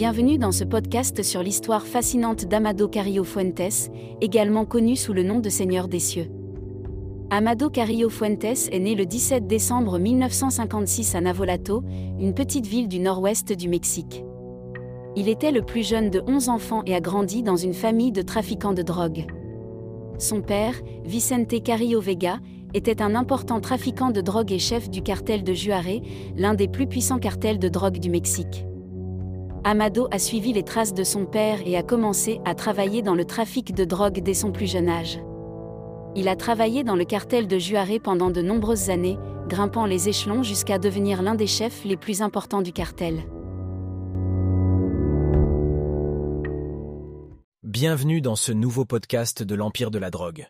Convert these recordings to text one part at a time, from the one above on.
Bienvenue dans ce podcast sur l'histoire fascinante d'Amado Carrillo Fuentes, également connu sous le nom de Seigneur des cieux. Amado Carrillo Fuentes est né le 17 décembre 1956 à Navolato, une petite ville du nord-ouest du Mexique. Il était le plus jeune de 11 enfants et a grandi dans une famille de trafiquants de drogue. Son père, Vicente Carrillo Vega, était un important trafiquant de drogue et chef du cartel de Juaré, l'un des plus puissants cartels de drogue du Mexique. Amado a suivi les traces de son père et a commencé à travailler dans le trafic de drogue dès son plus jeune âge. Il a travaillé dans le cartel de Juaré pendant de nombreuses années, grimpant les échelons jusqu'à devenir l'un des chefs les plus importants du cartel. Bienvenue dans ce nouveau podcast de l'Empire de la drogue.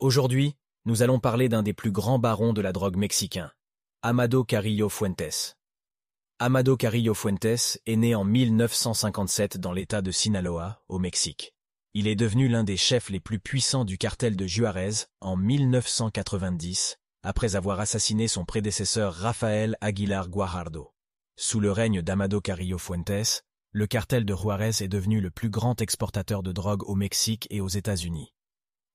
Aujourd'hui, nous allons parler d'un des plus grands barons de la drogue mexicain, Amado Carrillo Fuentes. Amado Carrillo Fuentes est né en 1957 dans l'État de Sinaloa, au Mexique. Il est devenu l'un des chefs les plus puissants du cartel de Juarez en 1990, après avoir assassiné son prédécesseur Rafael Aguilar Guajardo. Sous le règne d'Amado Carrillo Fuentes, le cartel de Juarez est devenu le plus grand exportateur de drogue au Mexique et aux États-Unis.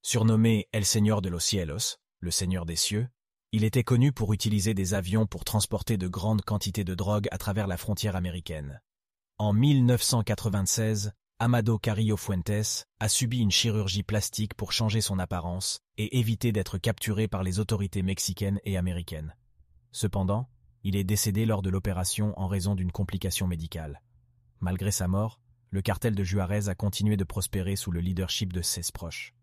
Surnommé El Señor de los Cielos, le Seigneur des cieux, il était connu pour utiliser des avions pour transporter de grandes quantités de drogue à travers la frontière américaine. En 1996, Amado Carrillo Fuentes a subi une chirurgie plastique pour changer son apparence et éviter d'être capturé par les autorités mexicaines et américaines. Cependant, il est décédé lors de l'opération en raison d'une complication médicale. Malgré sa mort, le cartel de Juarez a continué de prospérer sous le leadership de ses proches.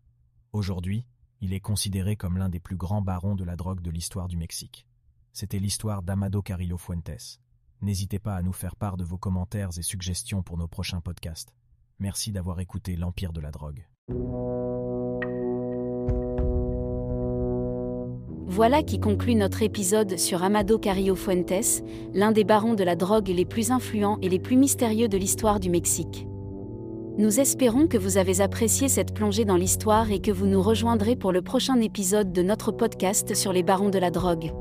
Aujourd'hui, il est considéré comme l'un des plus grands barons de la drogue de l'histoire du Mexique. C'était l'histoire d'Amado Carrillo Fuentes. N'hésitez pas à nous faire part de vos commentaires et suggestions pour nos prochains podcasts. Merci d'avoir écouté l'Empire de la drogue. Voilà qui conclut notre épisode sur Amado Carrillo Fuentes, l'un des barons de la drogue les plus influents et les plus mystérieux de l'histoire du Mexique. Nous espérons que vous avez apprécié cette plongée dans l'histoire et que vous nous rejoindrez pour le prochain épisode de notre podcast sur les barons de la drogue.